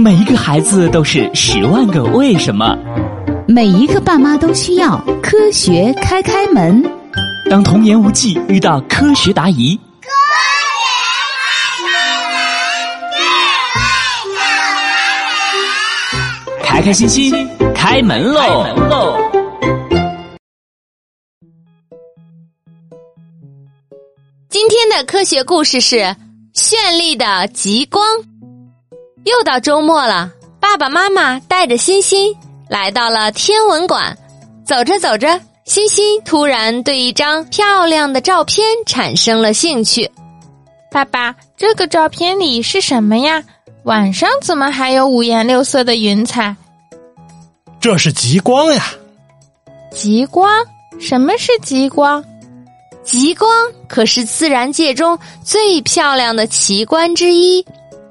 每一个孩子都是十万个为什么，每一个爸妈都需要科学开开门。当童言无忌遇到科学答疑，科学开开心心开门喽！今天的科学故事是绚丽的极光。又到周末了，爸爸妈妈带着欣欣来到了天文馆。走着走着，欣欣突然对一张漂亮的照片产生了兴趣。爸爸，这个照片里是什么呀？晚上怎么还有五颜六色的云彩？这是极光呀！极光？什么是极光？极光可是自然界中最漂亮的奇观之一。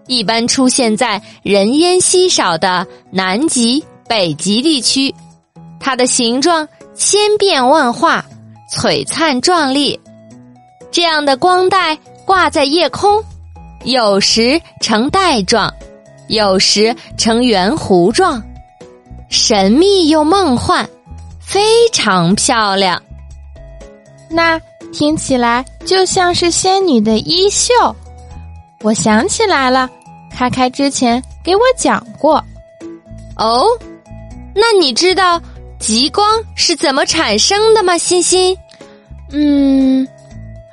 一般出现在人烟稀少的南极、北极地区，它的形状千变万化、璀璨壮丽。这样的光带挂在夜空，有时呈带状，有时呈圆弧状，神秘又梦幻，非常漂亮。那听起来就像是仙女的衣袖。我想起来了。开开之前给我讲过，哦，那你知道极光是怎么产生的吗？欣欣，嗯，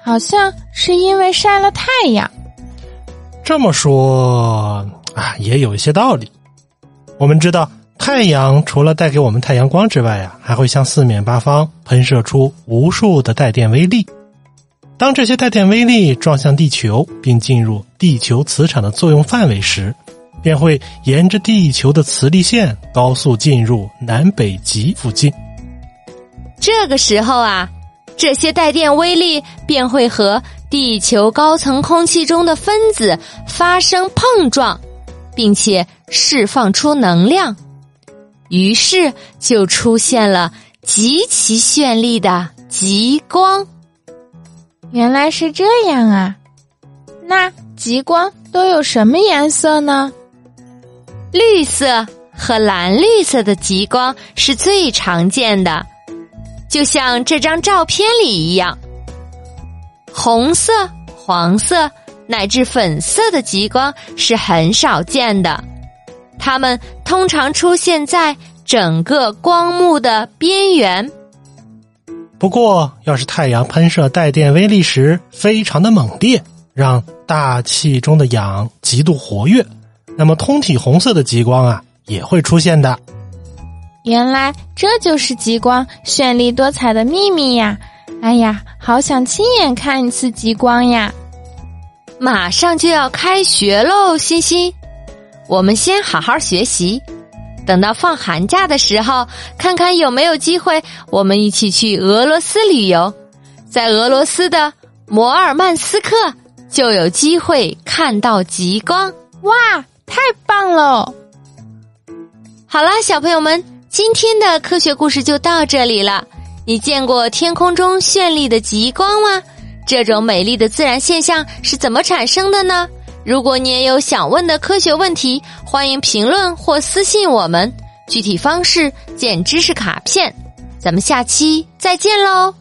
好像是因为晒了太阳。这么说啊，也有一些道理。我们知道，太阳除了带给我们太阳光之外呀，还会向四面八方喷射出无数的带电微粒。当这些带电微粒撞向地球，并进入地球磁场的作用范围时，便会沿着地球的磁力线高速进入南北极附近。这个时候啊，这些带电微粒便会和地球高层空气中的分子发生碰撞，并且释放出能量，于是就出现了极其绚丽的极光。原来是这样啊！那极光都有什么颜色呢？绿色和蓝绿色的极光是最常见的，就像这张照片里一样。红色、黄色乃至粉色的极光是很少见的，它们通常出现在整个光幕的边缘。不过，要是太阳喷射带电微粒时非常的猛烈，让大气中的氧极度活跃，那么通体红色的极光啊也会出现的。原来这就是极光绚丽多彩的秘密呀！哎呀，好想亲眼看一次极光呀！马上就要开学喽，欣欣，我们先好好学习。等到放寒假的时候，看看有没有机会，我们一起去俄罗斯旅游，在俄罗斯的摩尔曼斯克就有机会看到极光。哇，太棒了！好啦，小朋友们，今天的科学故事就到这里了。你见过天空中绚丽的极光吗？这种美丽的自然现象是怎么产生的呢？如果你也有想问的科学问题，欢迎评论或私信我们。具体方式见知识卡片。咱们下期再见喽！